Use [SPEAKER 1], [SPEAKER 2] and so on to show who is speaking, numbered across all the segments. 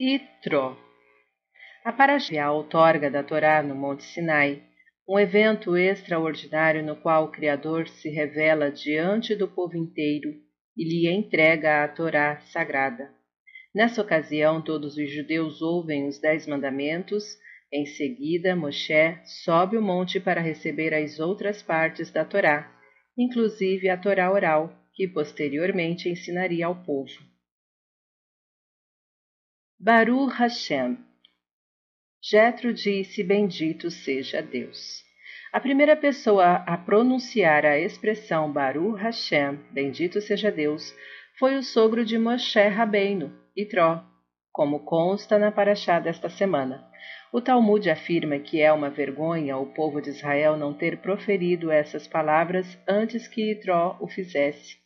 [SPEAKER 1] Itro. A Parashá outorga da Torá no Monte Sinai, um evento extraordinário no qual o Criador se revela diante do povo inteiro e lhe entrega a Torá sagrada. Nessa ocasião, todos os judeus ouvem os Dez Mandamentos. Em seguida, Moshe sobe o monte para receber as outras partes da Torá, inclusive a Torá oral, que posteriormente ensinaria ao povo. Baruch Hashem. Jetro disse: Bendito seja Deus. A primeira pessoa a pronunciar a expressão Baruch Hashem, Bendito seja Deus, foi o sogro de Moshe Rabbeinu, Itró, como consta na paraxá desta semana. O Talmud afirma que é uma vergonha o povo de Israel não ter proferido essas palavras antes que Itró o fizesse.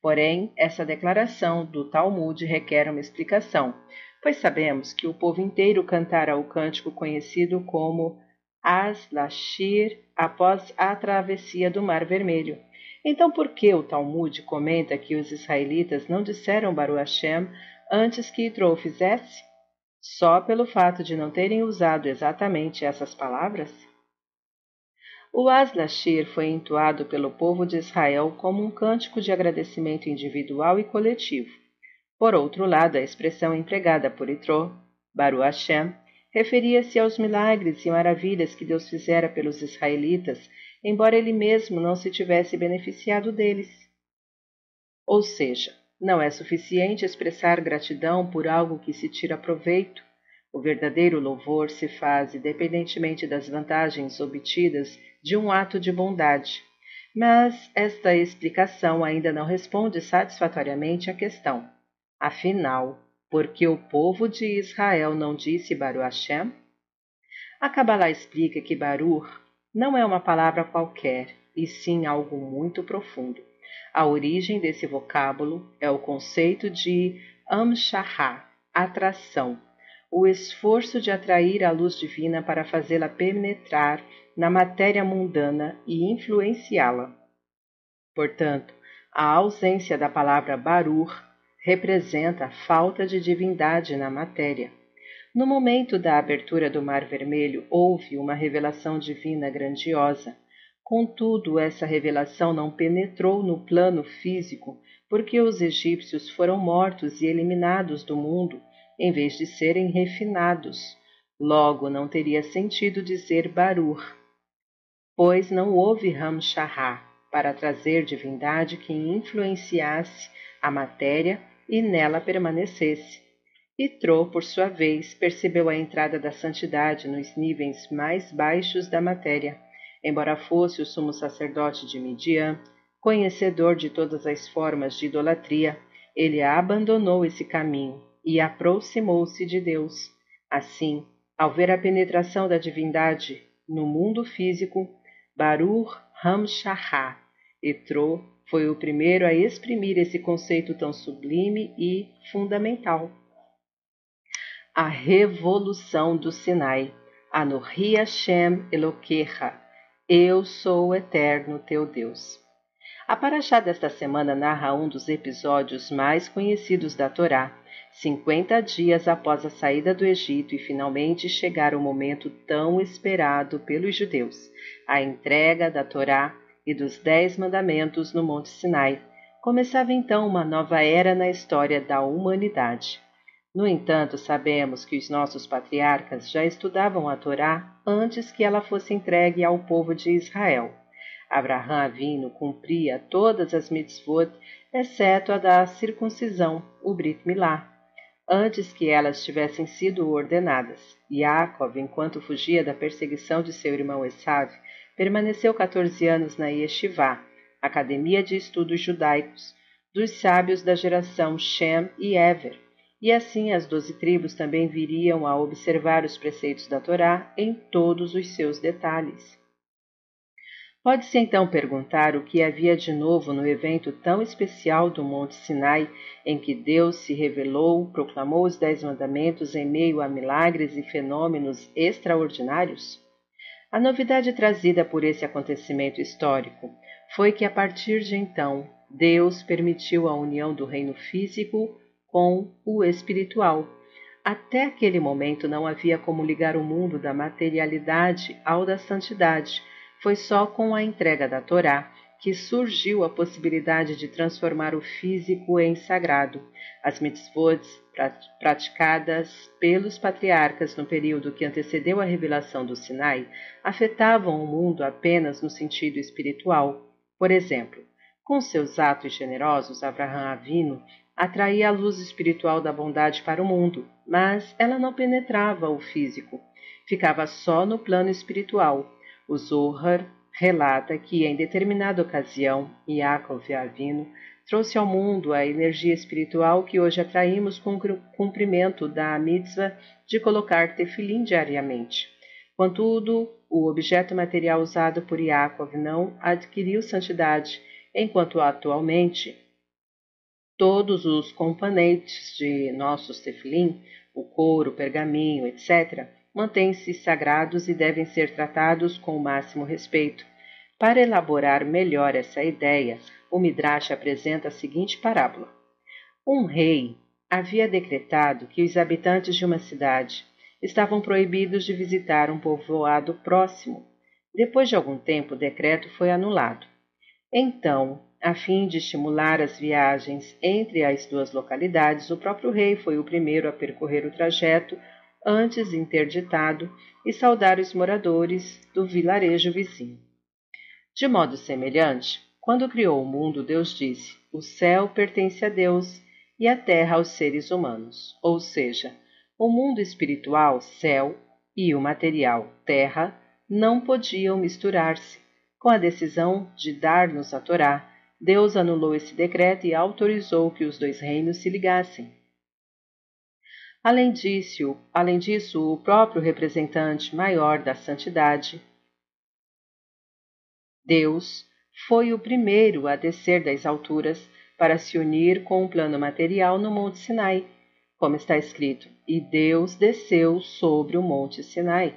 [SPEAKER 1] Porém, essa declaração do Talmud requer uma explicação, pois sabemos que o povo inteiro cantara o cântico conhecido como As Lashir após a travessia do Mar Vermelho. Então, por que o Talmud comenta que os israelitas não disseram Baruch Hashem antes que Itrou fizesse? Só pelo fato de não terem usado exatamente essas palavras? O Aslashir foi entoado pelo povo de Israel como um cântico de agradecimento individual e coletivo. Por outro lado, a expressão empregada por Itró, Baru Hashem, referia-se aos milagres e maravilhas que Deus fizera pelos israelitas, embora ele mesmo não se tivesse beneficiado deles. Ou seja, não é suficiente expressar gratidão por algo que se tira proveito. O verdadeiro louvor se faz independentemente das vantagens obtidas de um ato de bondade. Mas esta explicação ainda não responde satisfatoriamente à questão. Afinal, por que o povo de Israel não disse Baruch Hashem? A Kabbalah explica que Baruch não é uma palavra qualquer, e sim algo muito profundo. A origem desse vocábulo é o conceito de Amshahá, atração, o esforço de atrair a luz divina para fazê-la penetrar na matéria mundana e influenciá-la. Portanto, a ausência da palavra Baruch representa a falta de divindade na matéria. No momento da abertura do Mar Vermelho, houve uma revelação divina grandiosa. Contudo, essa revelação não penetrou no plano físico, porque os egípcios foram mortos e eliminados do mundo, em vez de serem refinados. Logo, não teria sentido dizer Barur, pois não houve Ramshahá para trazer divindade que influenciasse a matéria e nela permanecesse. E Tro, por sua vez, percebeu a entrada da santidade nos níveis mais baixos da matéria, embora fosse o sumo sacerdote de Midian, conhecedor de todas as formas de idolatria, ele abandonou esse caminho e aproximou-se de Deus. Assim, ao ver a penetração da divindade no mundo físico, Baruch Hamshachá, Etro foi o primeiro a exprimir esse conceito tão sublime e fundamental. A revolução do Sinai, Anohi Hashem Eloquecha, Eu sou o eterno teu Deus. A Paraxá desta semana narra um dos episódios mais conhecidos da Torá, 50 dias após a saída do Egito e finalmente chegar o momento tão esperado pelos judeus, a entrega da Torá e dos Dez Mandamentos no Monte Sinai, começava então uma nova era na história da humanidade. No entanto, sabemos que os nossos patriarcas já estudavam a Torá antes que ela fosse entregue ao povo de Israel. Abraham Avino cumpria todas as mitzvot, exceto a da circuncisão, o Brit Milá, antes que elas tivessem sido ordenadas. Yaakov, enquanto fugia da perseguição de seu irmão Esav, Permaneceu 14 anos na Yeshivá, Academia de Estudos Judaicos, dos sábios da geração Shem e Ever, e assim as doze tribos também viriam a observar os preceitos da Torá em todos os seus detalhes. Pode-se então perguntar o que havia de novo no evento tão especial do Monte Sinai, em que Deus se revelou, proclamou os Dez Mandamentos em meio a milagres e fenômenos extraordinários? A novidade trazida por esse acontecimento histórico foi que, a partir de então, Deus permitiu a união do reino físico com o espiritual. Até aquele momento não havia como ligar o mundo da materialidade ao da santidade. Foi só com a entrega da Torá que surgiu a possibilidade de transformar o físico em sagrado. As mitzvot praticadas pelos patriarcas no período que antecedeu a revelação do Sinai afetavam o mundo apenas no sentido espiritual. Por exemplo, com seus atos generosos, Abraham Avino atraía a luz espiritual da bondade para o mundo, mas ela não penetrava o físico, ficava só no plano espiritual. O Zohar relata que, em determinada ocasião, Yaakov Avino trouxe ao mundo a energia espiritual que hoje atraímos com o cumprimento da mitzvah de colocar tefilim diariamente. Contudo, o objeto material usado por Yaakov não adquiriu santidade, enquanto atualmente todos os componentes de nossos tefilim, o couro, o pergaminho, etc., mantêm-se sagrados e devem ser tratados com o máximo respeito. Para elaborar melhor essa ideia, o Midrash apresenta a seguinte parábola. Um rei havia decretado que os habitantes de uma cidade estavam proibidos de visitar um povoado próximo. Depois de algum tempo, o decreto foi anulado. Então, a fim de estimular as viagens entre as duas localidades, o próprio rei foi o primeiro a percorrer o trajeto antes interditado e saudar os moradores do vilarejo vizinho. De modo semelhante, quando criou o mundo, Deus disse: O céu pertence a Deus e a terra aos seres humanos, ou seja, o mundo espiritual, céu, e o material, terra, não podiam misturar-se. Com a decisão de dar-nos a Torá, Deus anulou esse decreto e autorizou que os dois reinos se ligassem. Além disso, além disso, o próprio representante maior da santidade, Deus, foi o primeiro a descer das alturas para se unir com o plano material no Monte Sinai, como está escrito: E Deus desceu sobre o Monte Sinai.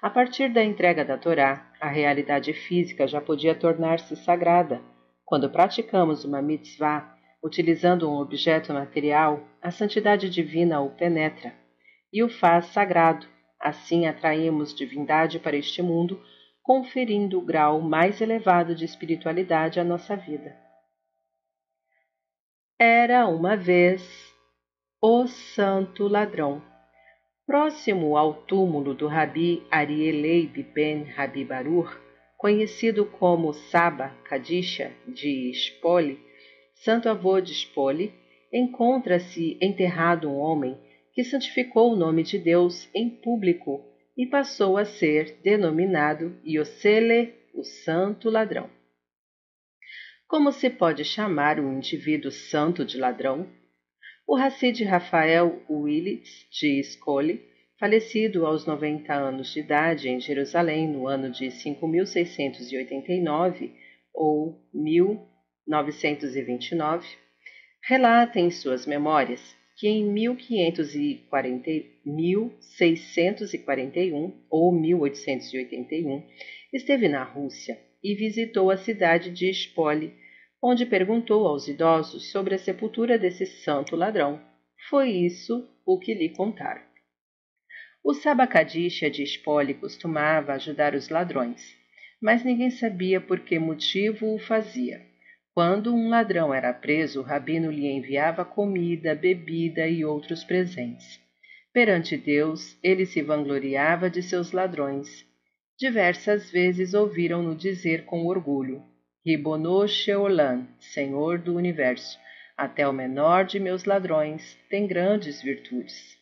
[SPEAKER 1] A partir da entrega da Torá, a realidade física já podia tornar-se sagrada quando praticamos uma mitzvah utilizando um objeto material, a santidade divina o penetra e o faz sagrado. Assim atraímos divindade para este mundo, conferindo o grau mais elevado de espiritualidade à nossa vida. Era uma vez o santo ladrão. Próximo ao túmulo do Rabi Arieleib ben Rabi Barur, conhecido como Saba Kadisha de Spoli, santo avô de Spoli, encontra-se enterrado um homem que santificou o nome de Deus em público e passou a ser denominado Yosele, o santo ladrão. Como se pode chamar um indivíduo santo de ladrão? O Hassid Rafael Willits de Scoli falecido aos 90 anos de idade em Jerusalém no ano de 5689 ou 1929, relata em suas memórias que em 1540, 1641 ou 1881 esteve na Rússia e visitou a cidade de Spoli, onde perguntou aos idosos sobre a sepultura desse santo ladrão. Foi isso o que lhe contaram. O Sabacadisha de Espole costumava ajudar os ladrões, mas ninguém sabia por que motivo o fazia. Quando um ladrão era preso, o rabino lhe enviava comida, bebida e outros presentes. Perante Deus, ele se vangloriava de seus ladrões. Diversas vezes ouviram-no dizer com orgulho: Ribono Sheolan, Senhor do Universo, até o menor de meus ladrões tem grandes virtudes.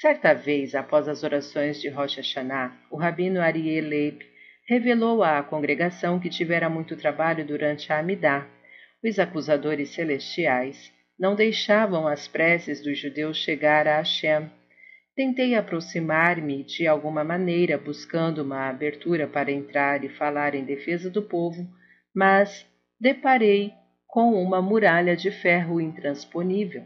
[SPEAKER 1] Certa vez, após as orações de Rosh Hashanah, o rabino Ariel Leib revelou à congregação que tivera muito trabalho durante a Amidah. Os acusadores celestiais não deixavam as preces dos judeus chegar a Hashem. Tentei aproximar-me de alguma maneira, buscando uma abertura para entrar e falar em defesa do povo, mas deparei com uma muralha de ferro intransponível.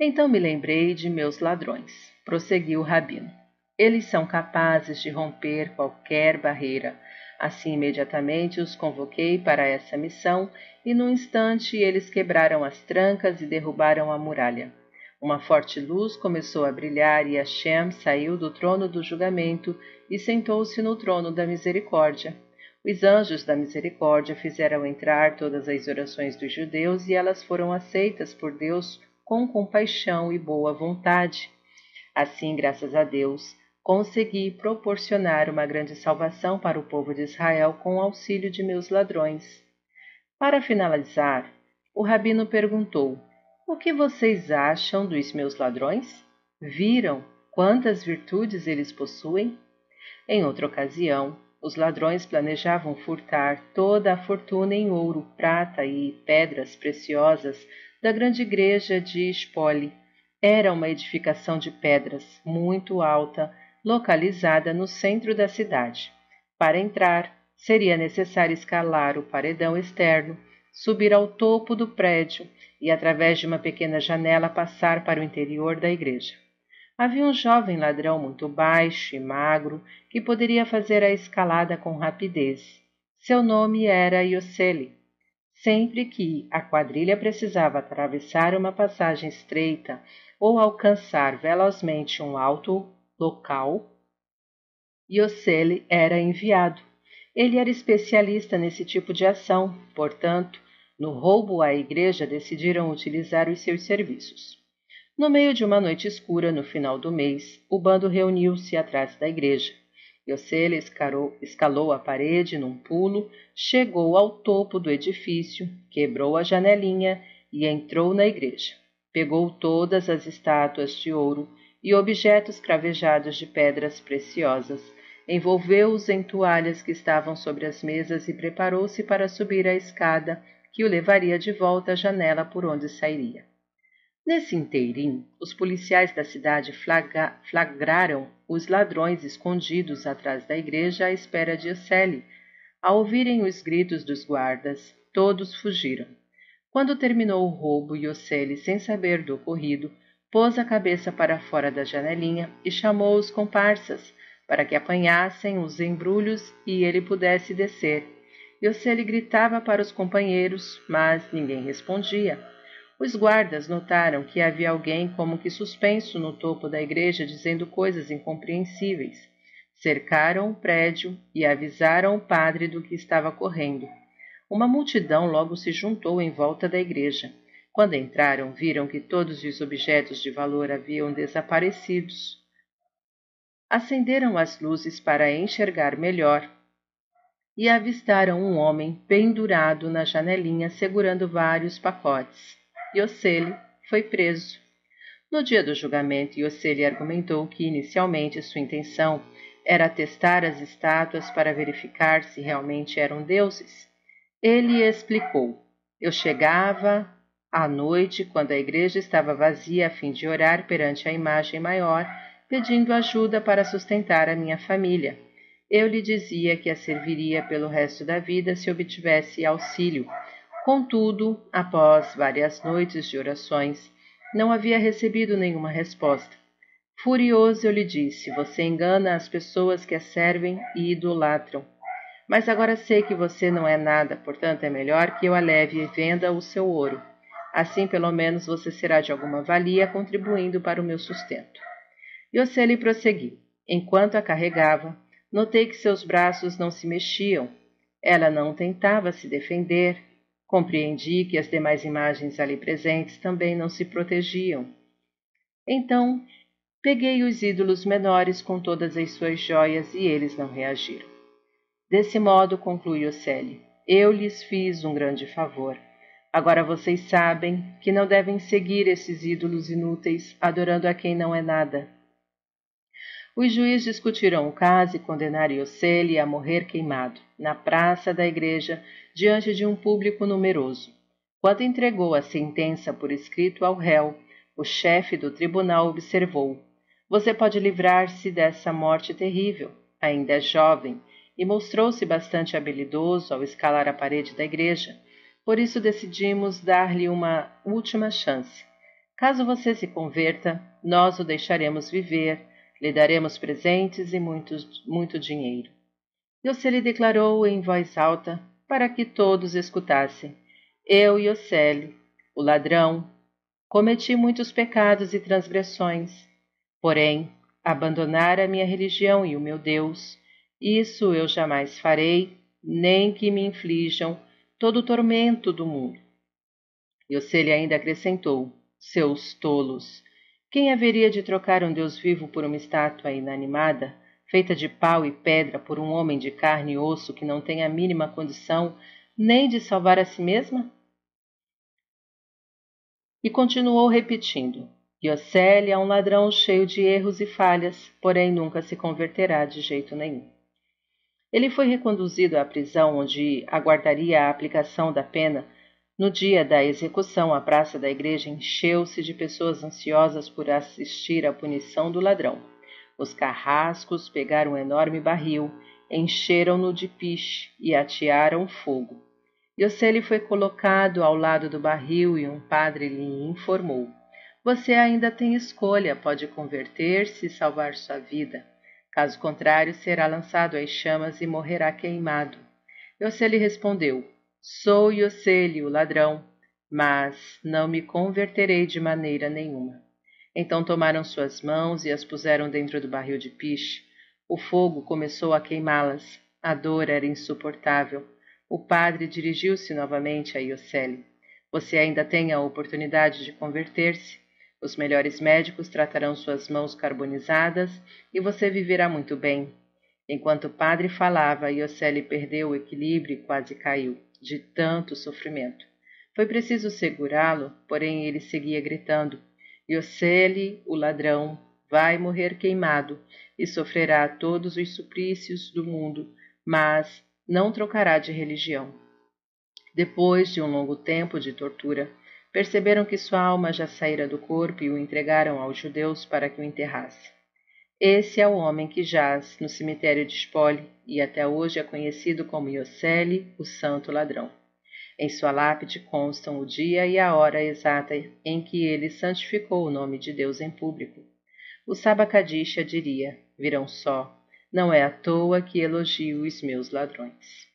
[SPEAKER 1] Então me lembrei de meus ladrões, prosseguiu o rabino. Eles são capazes de romper qualquer barreira. Assim, imediatamente os convoquei para essa missão e, num instante, eles quebraram as trancas e derrubaram a muralha. Uma forte luz começou a brilhar e Hashem saiu do trono do julgamento e sentou-se no trono da misericórdia. Os anjos da misericórdia fizeram entrar todas as orações dos judeus e elas foram aceitas por Deus com compaixão e boa vontade. Assim, graças a Deus, consegui proporcionar uma grande salvação para o povo de Israel com o auxílio de meus ladrões. Para finalizar, o rabino perguntou: O que vocês acham dos meus ladrões? Viram quantas virtudes eles possuem? Em outra ocasião, os ladrões planejavam furtar toda a fortuna em ouro, prata e pedras preciosas da grande igreja de Spoli. Era uma edificação de pedras, muito alta, localizada no centro da cidade. Para entrar, seria necessário escalar o paredão externo, subir ao topo do prédio e, através de uma pequena janela, passar para o interior da igreja. Havia um jovem ladrão muito baixo e magro que poderia fazer a escalada com rapidez. Seu nome era Yoseli. Sempre que a quadrilha precisava atravessar uma passagem estreita ou alcançar velozmente um alto local, Yoseli era enviado. Ele era especialista nesse tipo de ação, portanto, no roubo à igreja decidiram utilizar os seus serviços. No meio de uma noite escura, no final do mês, o bando reuniu-se atrás da igreja. Yosele escalou a parede num pulo, chegou ao topo do edifício, quebrou a janelinha e entrou na igreja. Pegou todas as estátuas de ouro e objetos cravejados de pedras preciosas, envolveu-os em toalhas que estavam sobre as mesas e preparou-se para subir a escada que o levaria de volta à janela por onde sairia. Nesse inteirinho, os policiais da cidade flagra flagraram os ladrões escondidos atrás da igreja à espera de Ocele. Ao ouvirem os gritos dos guardas, todos fugiram. Quando terminou o roubo, Yoseli, sem saber do ocorrido, pôs a cabeça para fora da janelinha e chamou os comparsas para que apanhassem os embrulhos e ele pudesse descer. Yoseli gritava para os companheiros, mas ninguém respondia. Os guardas notaram que havia alguém como que suspenso no topo da igreja dizendo coisas incompreensíveis. Cercaram o prédio e avisaram o padre do que estava correndo. Uma multidão logo se juntou em volta da igreja. Quando entraram, viram que todos os objetos de valor haviam desaparecidos. Acenderam as luzes para enxergar melhor e avistaram um homem pendurado na janelinha segurando vários pacotes. Yoseli foi preso. No dia do julgamento, Yoseli argumentou que inicialmente sua intenção era testar as estátuas para verificar se realmente eram deuses. Ele explicou: Eu chegava à noite, quando a igreja estava vazia, a fim de orar perante a imagem maior, pedindo ajuda para sustentar a minha família. Eu lhe dizia que a serviria pelo resto da vida se obtivesse auxílio. Contudo, após várias noites de orações, não havia recebido nenhuma resposta. Furioso, eu lhe disse: Você engana as pessoas que a servem e idolatram. Mas agora sei que você não é nada, portanto é melhor que eu a leve e venda o seu ouro. Assim, pelo menos, você será de alguma valia, contribuindo para o meu sustento. Yoseli prosseguiu. Enquanto a carregava, notei que seus braços não se mexiam. Ela não tentava se defender, Compreendi que as demais imagens ali presentes também não se protegiam. Então, peguei os ídolos menores com todas as suas joias e eles não reagiram. Desse modo, conclui Océlio, eu lhes fiz um grande favor. Agora vocês sabem que não devem seguir esses ídolos inúteis, adorando a quem não é nada. Os juízes discutiram o caso e condenaram Yoseli a morrer queimado, na praça da igreja, diante de um público numeroso. Quando entregou a sentença por escrito ao réu, o chefe do tribunal observou: Você pode livrar-se dessa morte terrível. Ainda é jovem e mostrou-se bastante habilidoso ao escalar a parede da igreja. Por isso decidimos dar-lhe uma última chance. Caso você se converta, nós o deixaremos viver lhe daremos presentes e muito, muito dinheiro. Yoseli declarou em voz alta para que todos escutassem. Eu, Yoseli, o ladrão, Cometi muitos pecados e transgressões, porém, abandonar a minha religião e o meu Deus, isso eu jamais farei, nem que me inflijam todo o tormento do mundo. Yosele ainda acrescentou: Seus tolos! Quem haveria de trocar um Deus vivo por uma estátua inanimada, feita de pau e pedra por um homem de carne e osso que não tem a mínima condição nem de salvar a si mesma? E continuou repetindo: Yosele é um ladrão cheio de erros e falhas, porém nunca se converterá de jeito nenhum. Ele foi reconduzido à prisão, onde aguardaria a aplicação da pena. No dia da execução, a praça da igreja encheu-se de pessoas ansiosas por assistir à punição do ladrão. Os carrascos pegaram um enorme barril, encheram-no de piche e atearam fogo. Yosele foi colocado ao lado do barril e um padre lhe informou: Você ainda tem escolha, pode converter-se e salvar sua vida. Caso contrário, será lançado às chamas e morrerá queimado. Yosele respondeu: Sou Yosele, o ladrão, mas não me converterei de maneira nenhuma. Então tomaram suas mãos e as puseram dentro do barril de piche. O fogo começou a queimá-las. A dor era insuportável. O padre dirigiu-se novamente a Yosele. Você ainda tem a oportunidade de converter-se. Os melhores médicos tratarão suas mãos carbonizadas e você viverá muito bem. Enquanto o padre falava, Yosele perdeu o equilíbrio e quase caiu, de tanto sofrimento. Foi preciso segurá-lo, porém ele seguia gritando: Yosele, o ladrão, vai morrer queimado e sofrerá todos os suplícios do mundo, mas não trocará de religião. Depois de um longo tempo de tortura, perceberam que sua alma já saíra do corpo e o entregaram aos judeus para que o enterrasse. Esse é o homem que jaz no cemitério de Spole e até hoje é conhecido como Iosele, o santo ladrão. Em sua lápide constam o dia e a hora exata em que ele santificou o nome de Deus em público. O Sabakadisha diria: virão só, não é à toa que elogio os meus ladrões.